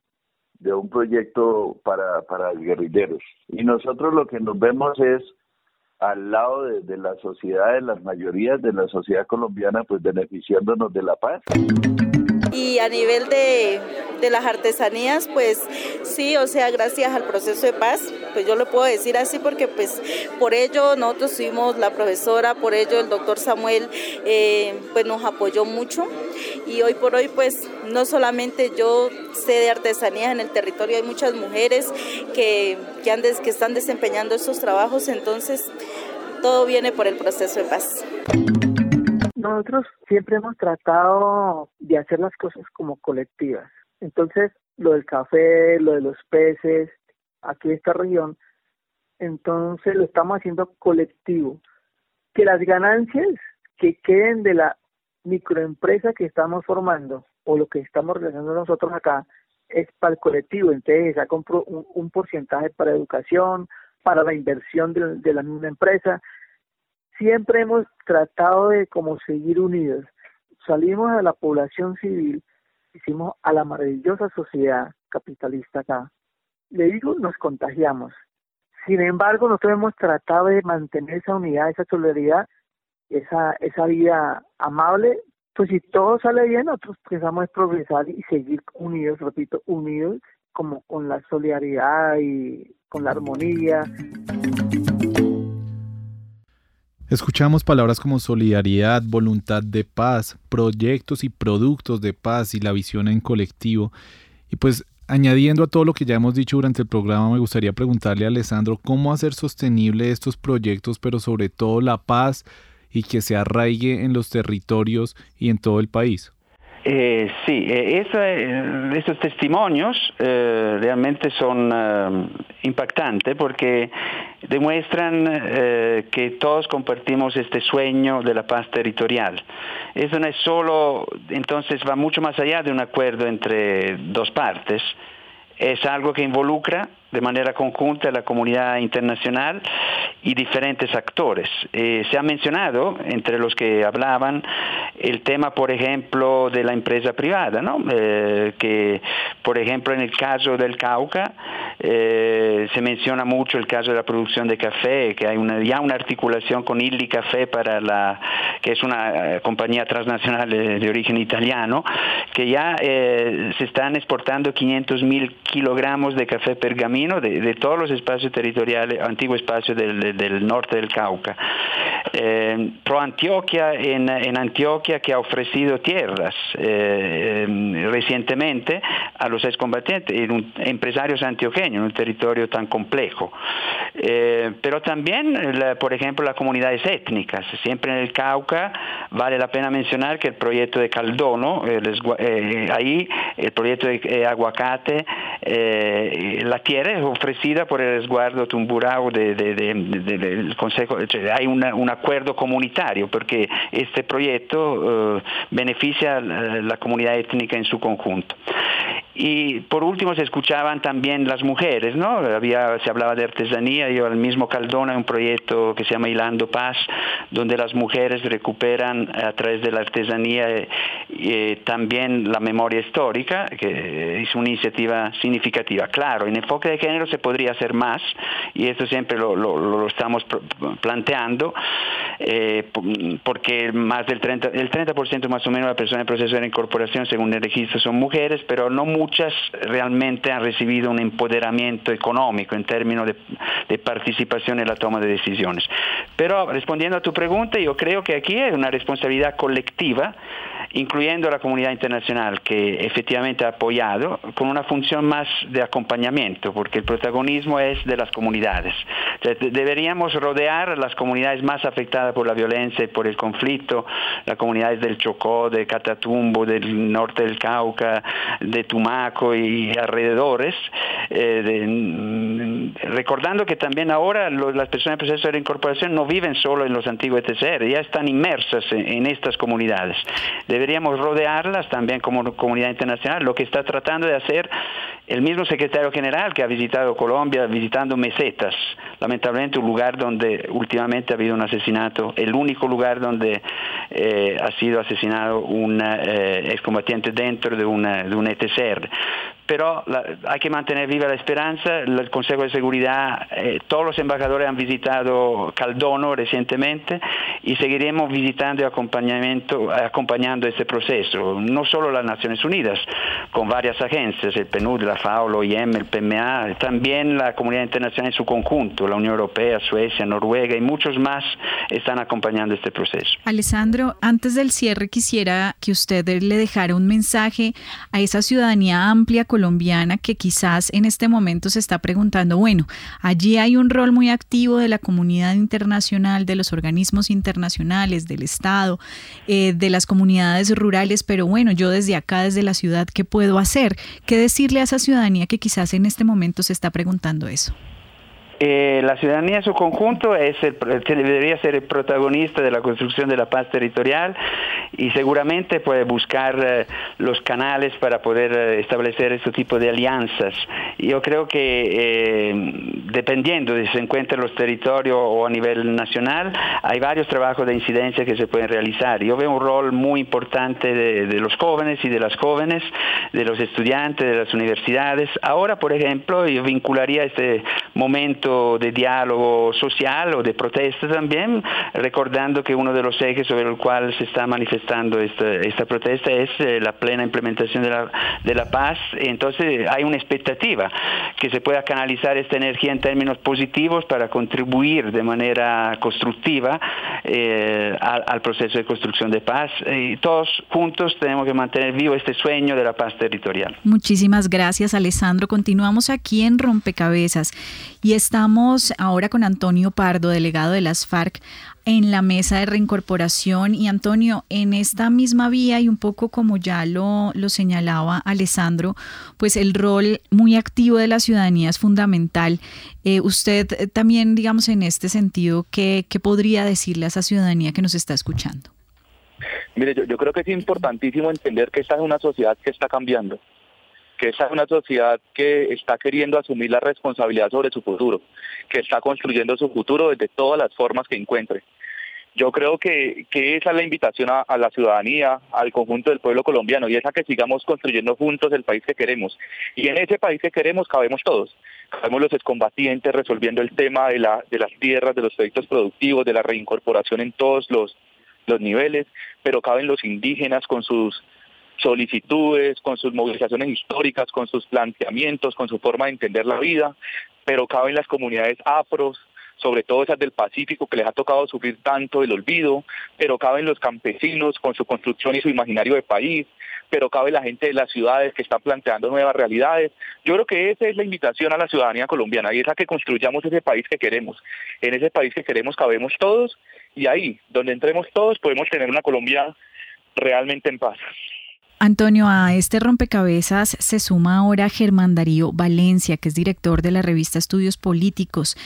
un proyecto para, para guerrilleros. Y nosotros lo que nos vemos es al lado de, de la sociedad, de las mayorías de la sociedad colombiana, pues beneficiándonos de la paz. Y a nivel de, de, las artesanías, pues sí, o sea, gracias al proceso de paz, pues yo lo puedo decir así porque pues por ello nosotros fuimos la profesora, por ello el doctor Samuel eh, pues nos apoyó mucho y hoy por hoy pues no solamente yo sé de artesanías en el territorio, hay muchas mujeres que, que, que están desempeñando estos trabajos, entonces todo viene por el proceso de paz. Nosotros siempre hemos tratado de hacer las cosas como colectivas. Entonces, lo del café, lo de los peces, aquí en esta región, entonces lo estamos haciendo colectivo. Que las ganancias que queden de la microempresa que estamos formando o lo que estamos realizando nosotros acá es para el colectivo. Entonces, se un, un porcentaje para educación, para la inversión de la misma empresa siempre hemos tratado de como seguir unidos. Salimos a la población civil, hicimos a la maravillosa sociedad capitalista acá. Le digo, nos contagiamos. Sin embargo, nosotros hemos tratado de mantener esa unidad, esa solidaridad, esa, esa vida amable. Pues si todo sale bien, nosotros pensamos progresar y seguir unidos, repito, unidos como con la solidaridad y con la armonía. Escuchamos palabras como solidaridad, voluntad de paz, proyectos y productos de paz y la visión en colectivo. Y pues añadiendo a todo lo que ya hemos dicho durante el programa, me gustaría preguntarle a Alessandro cómo hacer sostenible estos proyectos, pero sobre todo la paz y que se arraigue en los territorios y en todo el país. Eh, sí, eh, eh, estos testimonios realmente son impactantes porque demuestran que todos compartimos este sueño de la paz territorial. Eso no es solo, entonces va mucho más allá de un acuerdo entre dos partes, es algo que involucra de manera conjunta la comunidad internacional y diferentes actores. Eh, se ha mencionado, entre los que hablaban, el tema, por ejemplo, de la empresa privada, ¿no? Eh, que, por ejemplo, en el caso del Cauca, eh, se menciona mucho el caso de la producción de café, que hay una, ya una articulación con Illy Café, para la, que es una compañía transnacional de, origen italiano, que ya se están exportando 500 mil kilogramos de café pergamino de, todos los espacios territoriales, antiguo espacio del, norte del Cauca. Eh, Pro Antioquia en, Antioquia que ha ofrecido tierras eh, recientemente a los excombatientes, empresarios antioqueños en un territorio tan complejo. Eh, pero también, por ejemplo, las comunidades étnicas. Siempre en el Cauca vale la pena mencionar que el proyecto de Caldono, ahí el proyecto de aguacate, la tierra ofrecida por el resguardo Tumburao del Consejo, hay un acuerdo comunitario porque este proyecto eh, beneficia a la comunidad étnica en su conjunto. Y por último se escuchaban también las mujeres, ¿no? Había, se hablaba de artesanía, yo al mismo Caldona un proyecto que se llama Hilando Paz, donde las mujeres recuperan a través de la artesanía eh, también la memoria histórica, que es una iniciativa significativa. Claro, en enfoque de género se podría hacer más, y esto siempre lo, lo, estamos planteando, eh, porque más del 30%, el 30% más o menos de las personas en proceso de incorporación, según el registro, son mujeres, pero no muchas realmente han recibido un empoderamiento económico en términos de, participación en la toma de decisiones. Pero respondiendo a tu pregunta, yo creo que aquí hay una responsabilidad colectiva incluyendo la comunidad internacional que efectivamente ha apoyado, con una función más de acompañamiento, porque el protagonismo es de las comunidades. deberíamos rodear a las comunidades más afectadas por la violencia y por el conflicto, las comunidades del Chocó, de Catatumbo, del norte del Cauca, de Tumaco y alrededores, eh, mm, recordando que también ahora las personas en proceso de incorporación no viven solo en los antiguos ETCR, ya están inmersas en, estas comunidades deberíamos rodearlas también como comunidad internacional, lo que está tratando de hacer el mismo secretario general que ha visitado Colombia, visitando mesetas, lamentablemente un lugar donde últimamente ha habido un asesinato, el único lugar donde eh, ha sido asesinado un eh, excombatiente dentro de, una, de un ETCR pero hay que mantener viva la esperanza. El Consejo de Seguridad, eh, todos los embajadores han visitado Caldono recientemente y seguiremos visitando y acompañando este proceso. No solo las Naciones Unidas, con varias agencias, el PNUD, la FAO, la OIM, el PMA, también la comunidad internacional en su conjunto, la Unión Europea, Suecia, Noruega y muchos más están acompañando este proceso. Alessandro, antes del cierre quisiera que usted le dejara un mensaje a esa ciudadanía amplia colombiana que quizás en este momento se está preguntando, bueno, allí hay un rol muy activo de la comunidad internacional, de los organismos internacionales, del Estado, eh, de las comunidades rurales, pero bueno, yo desde acá, desde la ciudad, ¿qué puedo hacer? ¿Qué decirle a esa ciudadanía que quizás en este momento se está preguntando eso? Eh, la ciudadanía en su conjunto es el, debería ser el protagonista de la construcción de la paz territorial y seguramente puede buscar eh, los canales para poder eh, establecer este tipo de alianzas. Yo creo que dependiendo de si se encuentra en los territorios o a nivel nacional, hay varios trabajos de incidencia que se pueden realizar. Yo veo un rol muy importante de los jóvenes y de las jóvenes, de los estudiantes, de las universidades. Ahora, por ejemplo, yo vincularía este momento de diálogo social o de protesta también, recordando que uno de los ejes sobre el cual se está manifestando esta, esta protesta es eh, la plena implementación de la, de la paz. Entonces hay una expectativa que se pueda canalizar esta energía en términos positivos para contribuir de manera constructiva eh, al, al, proceso de construcción de paz. Y todos juntos tenemos que mantener vivo este sueño de la paz territorial. Muchísimas gracias, Alessandro. Continuamos aquí en Rompecabezas y estamos ahora con Antonio Pardo, delegado de las FARC en la mesa de reincorporación. Y Antonio, en esta misma vía y un poco como ya lo, lo señalaba Alessandro, pues el rol muy activo de la ciudadanía es fundamental. Eh, usted eh, también, digamos, en este sentido, ¿qué, ¿qué, podría decirle a esa ciudadanía que nos está escuchando? Mire, yo, yo creo que es importantísimo entender que esta es una sociedad que está cambiando que esta es una sociedad que está queriendo asumir la responsabilidad sobre su futuro, que está construyendo su futuro desde todas las formas que encuentre. Yo creo que, que esa es la invitación a, a, la ciudadanía, al conjunto del pueblo colombiano, y es a que sigamos construyendo juntos el país que queremos. Y en ese país que queremos cabemos todos. Cabemos los excombatientes resolviendo el tema de, la, de las tierras, de los proyectos productivos, de la reincorporación en todos los, los niveles, pero caben los indígenas con sus solicitudes, con sus movilizaciones históricas, con sus planteamientos, con su forma de entender la vida, pero caben las comunidades afros, sobre todo esas del Pacífico que les ha tocado sufrir tanto el olvido, pero caben los campesinos con su construcción y su imaginario de país, pero cabe la gente de las ciudades que están planteando nuevas realidades. Yo creo que esa es la invitación a la ciudadanía colombiana y es a que construyamos ese país que queremos. En ese país que queremos cabemos todos y ahí, donde entremos todos, podemos tener una Colombia realmente en paz. Antonio, a este rompecabezas se suma ahora Germán Darío Valencia, que es director de la revista Estudios Políticos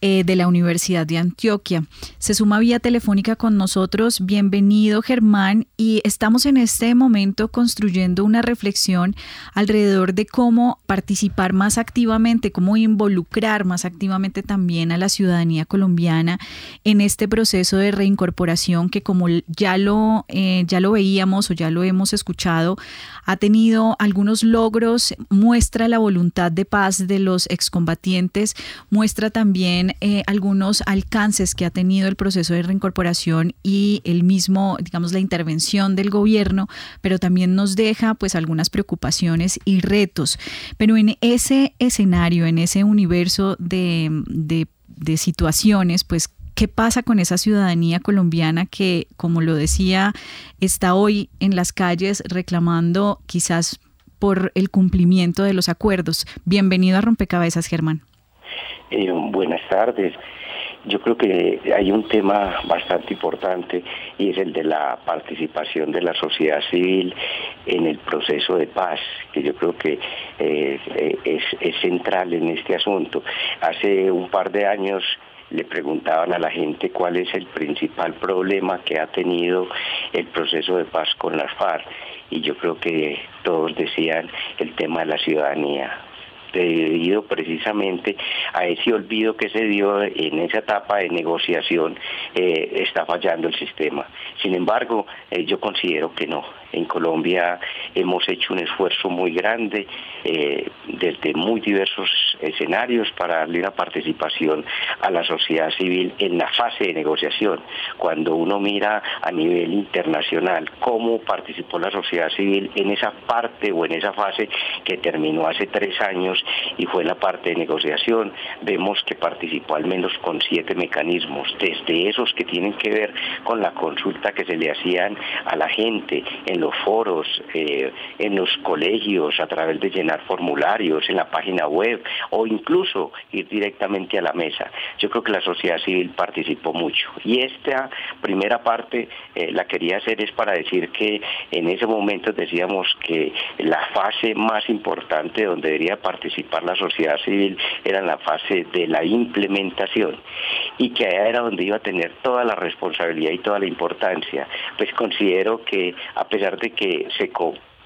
eh, de la Universidad de Antioquia. Se suma vía telefónica con nosotros. Bienvenido, Germán. Y estamos en este momento construyendo una reflexión alrededor de cómo participar más activamente, cómo involucrar más activamente también a la ciudadanía colombiana en este proceso de reincorporación que como ya lo, eh, ya lo veíamos o ya lo hemos escuchado, ha tenido algunos logros, muestra la voluntad de paz de los excombatientes, muestra también eh, algunos alcances que ha tenido el proceso de reincorporación y el mismo, digamos, la intervención del gobierno, pero también nos deja pues algunas preocupaciones y retos. Pero en ese escenario, en ese universo de, situaciones, pues ¿Qué pasa con esa ciudadanía colombiana que, como lo decía, está hoy en las calles reclamando quizás por el cumplimiento de los acuerdos? Bienvenido a Rompecabezas, Germán. Eh, buenas tardes. Yo creo que hay un tema bastante importante y es el de la participación de la sociedad civil en el proceso de paz, que yo creo que eh, es, es central en este asunto. Hace un par de años le preguntaban a la gente cuál es el principal problema que ha tenido el proceso de paz con las FARC y yo creo que todos decían el tema de la ciudadanía debido precisamente a ese olvido que se dio en esa etapa de negociación, eh, está fallando el sistema. Sin embargo, eh, yo considero que no. En Colombia hemos hecho un esfuerzo muy grande eh, desde muy diversos escenarios para darle una participación a la sociedad civil en la fase de negociación. Cuando uno mira a nivel internacional cómo participó la sociedad civil en esa parte o en esa fase que terminó hace tres años y fue la parte de negociación, vemos que participó al menos con siete mecanismos, desde esos que tienen que ver con la consulta que se le hacían a la gente en los foros, eh, en los colegios, a través de llenar formularios, en la página web o incluso ir directamente a la mesa. Yo creo que la sociedad civil participó mucho y esta primera parte eh, la quería hacer es para decir que en ese momento decíamos que la fase más importante donde debería participar la sociedad civil era la fase de la implementación y que era donde iba a tener toda la responsabilidad y toda la importancia. Pues considero que a pesar de que se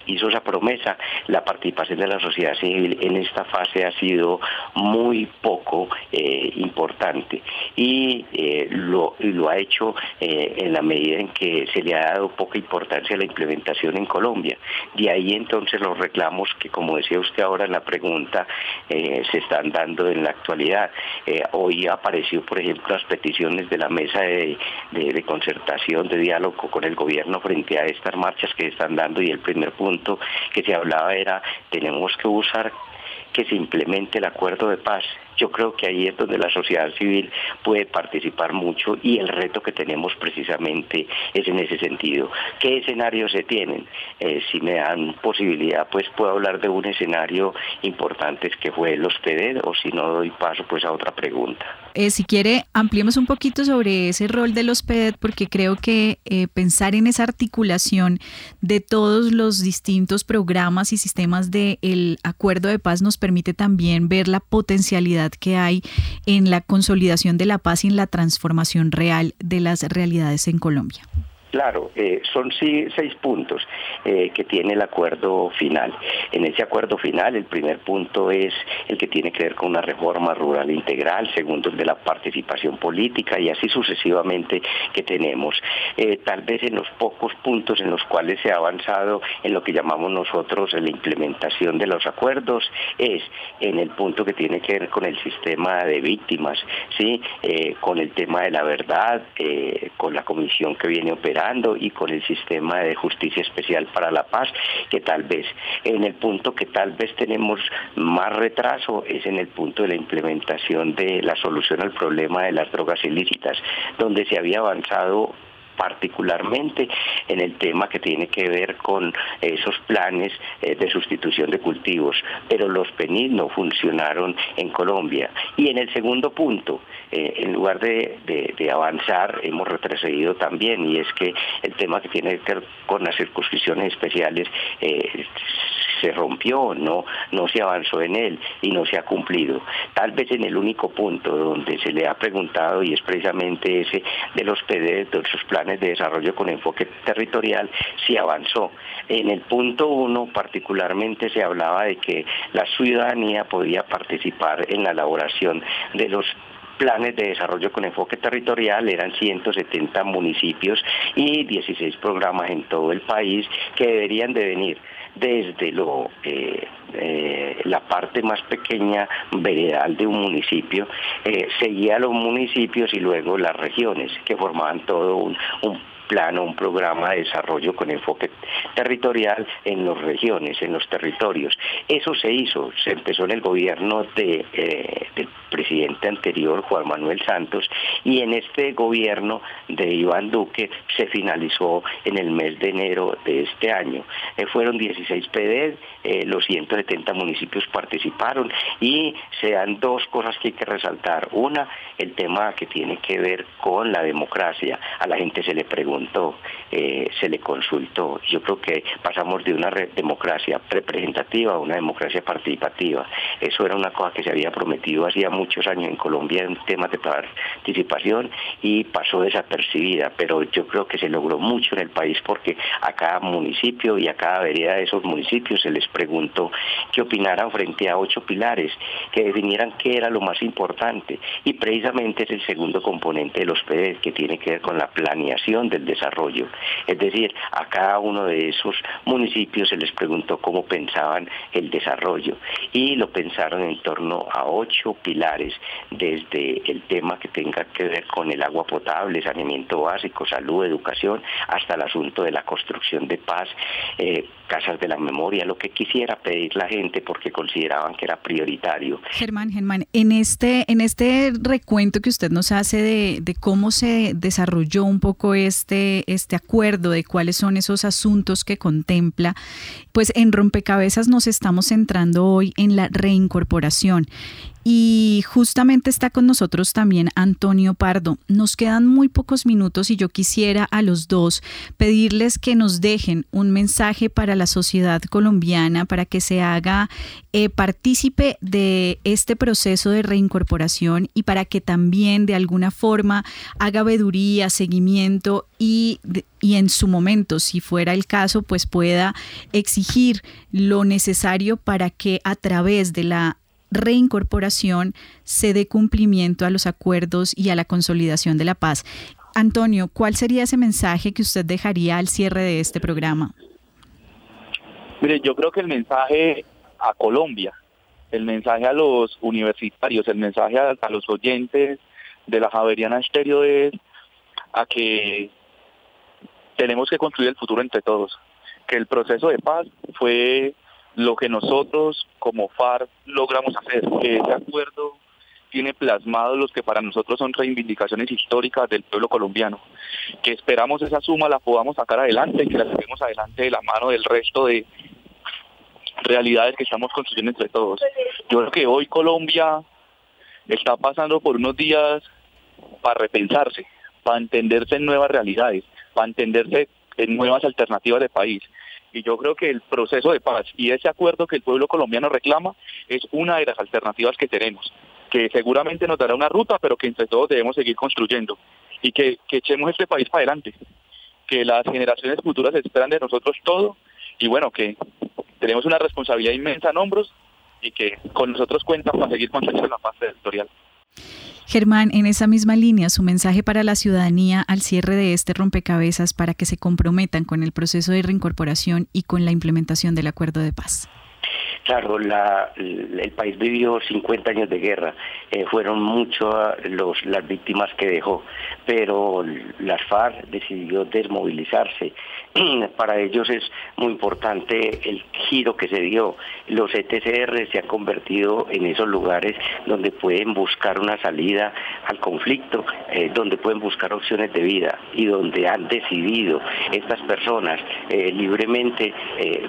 hizo esa promesa, la participación de la sociedad civil en esta fase ha sido muy poco eh, importante y eh, lo, lo, ha hecho eh, en la medida en que se le ha dado poca importancia a la implementación en Colombia. De ahí entonces los reclamos que, como decía usted ahora en la pregunta, se están dando en la actualidad. hoy apareció, por ejemplo, las peticiones de la mesa de, de concertación, de diálogo con el gobierno frente a estas marchas que están dando y el primer punto que se hablaba era tenemos que usar que se implemente el acuerdo de paz yo creo que ahí es donde la sociedad civil puede participar mucho y el reto que tenemos precisamente es en ese sentido. ¿Qué escenarios se tienen? Eh, si me dan posibilidad, pues puedo hablar de un escenario importante que fue los PD o si no doy paso pues a otra pregunta. Eh, si quiere, ampliemos un poquito sobre ese rol de los PED, porque creo que eh, pensar en esa articulación de todos los distintos programas y sistemas del acuerdo de paz nos permite también ver la potencialidad que hay en la consolidación de la paz y en la transformación real de las realidades en Colombia. Claro, eh, son seis puntos eh, que tiene el acuerdo final. En ese acuerdo final, el primer punto es el que tiene que ver con una reforma rural integral, segundo el de la participación política y así sucesivamente que tenemos. Eh, tal vez en los pocos puntos en los cuales se ha avanzado en lo que llamamos nosotros la implementación de los acuerdos es en el punto que tiene que ver con el sistema de víctimas, sí, con el tema de la verdad, con la comisión que viene operando y con el sistema de justicia especial para la paz, que tal vez en el punto que tal vez tenemos más retraso es en el punto de la implementación de la solución al problema de las drogas ilícitas, donde se había avanzado particularmente en el tema que tiene que ver con esos planes eh, de sustitución de cultivos, pero los PENID no funcionaron en Colombia. Y en el segundo punto, eh, en lugar de, avanzar, hemos retrocedido también, y es que el tema que tiene que ver con las circunscripciones especiales eh, se rompió, no, no se avanzó en él y no se ha cumplido. Tal vez en el único punto donde se le ha preguntado, y es precisamente ese de los PD, de sus planes de desarrollo con enfoque territorial, se avanzó. En el punto uno particularmente se hablaba de que la ciudadanía podía participar en la elaboración de los planes de desarrollo con enfoque territorial, eran 170 municipios y 16 programas en todo el país que deberían de venir desde lo eh, eh, la parte más pequeña veredal de un municipio, eh, seguía los municipios y luego las regiones que formaban todo un, un plano, un programa de desarrollo con enfoque territorial en las regiones, en los territorios. Eso se hizo, se empezó en el gobierno de, eh, del presidente anterior, Juan Manuel Santos, y en este gobierno de Iván Duque se finalizó en el mes de enero de este año. Eh, fueron 16 PD, eh, los 170 municipios participaron y se dan dos cosas que hay que resaltar. Una, el tema que tiene que ver con la democracia. A la gente se le pregunta eh, se le consultó. Yo creo que pasamos de una democracia representativa a una democracia participativa. Eso era una cosa que se había prometido hacía muchos años en Colombia en temas de participación y pasó desapercibida, pero yo creo que se logró mucho en el país porque a cada municipio y a cada vereda de esos municipios se les preguntó qué opinaran frente a ocho pilares, que definieran qué era lo más importante y precisamente es el segundo componente de los PD que tiene que ver con la planeación del desarrollo. Es decir, a cada uno de esos municipios se les preguntó cómo pensaban el desarrollo y lo pensaron en torno a ocho pilares, desde el tema que tenga que ver con el agua potable, saneamiento básico, salud, educación, hasta el asunto de la construcción de paz, eh, casas de la memoria, lo que quisiera pedir la gente porque consideraban que era prioritario. Germán, Germán, en este, en este recuento que usted nos hace de, de cómo se desarrolló un poco este este, acuerdo, de cuáles son esos asuntos que contempla, pues en rompecabezas nos estamos centrando hoy en la reincorporación. Y justamente está con nosotros también Antonio Pardo. Nos quedan muy pocos minutos y yo quisiera a los dos pedirles que nos dejen un mensaje para la sociedad colombiana, para que se haga eh, partícipe de este proceso de reincorporación y para que también de alguna forma haga veduría, seguimiento y, y en su momento, si fuera el caso, pues pueda exigir lo necesario para que a través de la reincorporación se dé cumplimiento a los acuerdos y a la consolidación de la paz. Antonio, ¿cuál sería ese mensaje que usted dejaría al cierre de este programa? Mire, yo creo que el mensaje a Colombia, el mensaje a los universitarios, el mensaje a, los oyentes de la Javeriana Estéreo es a que tenemos que construir el futuro entre todos, que el proceso de paz fue lo que nosotros como FARC logramos hacer, que ese acuerdo tiene plasmado los que para nosotros son reivindicaciones históricas del pueblo colombiano, que esperamos esa suma la podamos sacar adelante y que la saquemos adelante de la mano del resto de realidades que estamos construyendo entre todos. Yo creo que hoy Colombia está pasando por unos días para repensarse, para entenderse en nuevas realidades, para entenderse en nuevas alternativas de país. Y yo creo que el proceso de paz y ese acuerdo que el pueblo colombiano reclama es una de las alternativas que tenemos, que seguramente nos dará una ruta, pero que entre todos debemos seguir construyendo y que, echemos este país para adelante, que las generaciones futuras esperan de nosotros todo y bueno, que tenemos una responsabilidad inmensa en hombros y que con nosotros cuentan para seguir construyendo la paz territorial. Germán, en esa misma línea, su mensaje para la ciudadanía al cierre de este rompecabezas para que se comprometan con el proceso de reincorporación y con la implementación del acuerdo de paz. Claro, el país vivió 50 años de guerra, eh, fueron muchas las víctimas que dejó, pero las FARC decidió desmovilizarse. Para ellos es muy importante el giro que se dio. Los ETCR se han convertido en esos lugares donde pueden buscar una salida al conflicto, eh, donde pueden buscar opciones de vida y donde han decidido estas personas eh, libremente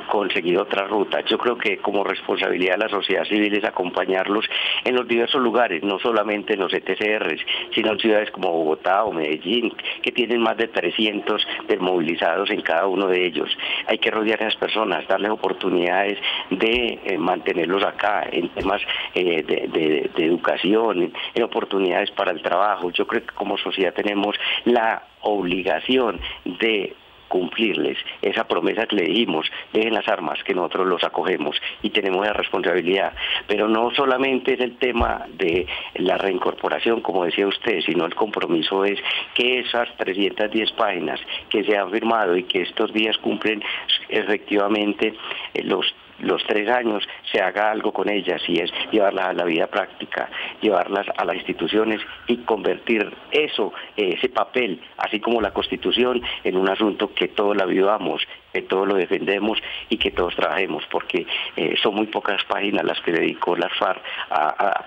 conseguir otra ruta. Yo creo que como responsabilidad de la sociedad civil es acompañarlos en los diversos lugares, no solamente en los ETCRs, sino en ciudades como Bogotá o Medellín, que tienen más de 300 desmovilizados en cada uno de ellos. Hay que rodear a las personas, darles oportunidades de eh, mantenerlos acá en temas eh, de educación, en oportunidades para el trabajo. Yo creo que como sociedad tenemos la obligación de cumplirles esa promesa que le dijimos, dejen las armas, que nosotros los acogemos y tenemos la responsabilidad. Pero no solamente es el tema de la reincorporación, como decía usted, sino el compromiso es que esas 310 páginas que se han firmado y que estos días cumplen efectivamente eh, los los tres años se haga algo con ellas y es llevarlas a la vida práctica, llevarlas a las instituciones y convertir eso, ese papel, así como la constitución, en un asunto que todos la vivamos, que todos lo defendemos y que todos trabajemos, porque eh, son muy pocas páginas las que dedicó la FARC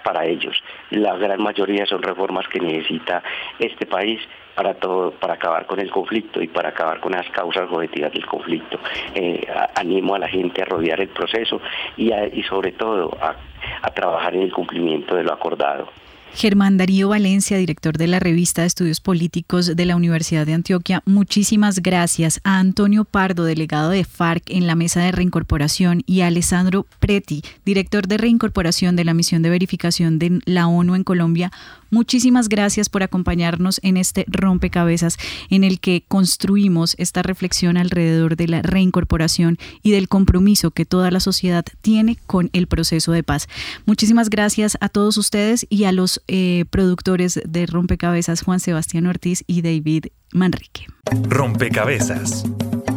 para ellos. La gran mayoría son reformas que necesita este país para todo, para acabar con el conflicto y para acabar con las causas objetivas del conflicto. Eh, animo a la gente a rodear el proceso y, y sobre todo a, a trabajar en el cumplimiento de lo acordado. Germán Darío Valencia, director de la revista de estudios políticos de la Universidad de Antioquia, muchísimas gracias a Antonio Pardo, delegado de FARC en la mesa de reincorporación, y a Alessandro Preti, director de reincorporación de la misión de verificación de la ONU en Colombia. Muchísimas gracias por acompañarnos en este rompecabezas en el que construimos esta reflexión alrededor de la reincorporación y del compromiso que toda la sociedad tiene con el proceso de paz. Muchísimas gracias a todos ustedes y a los eh, productores de Rompecabezas, Juan Sebastián Ortiz y David Manrique. Rompecabezas,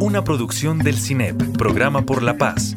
una producción del CINEP, Programa por la Paz,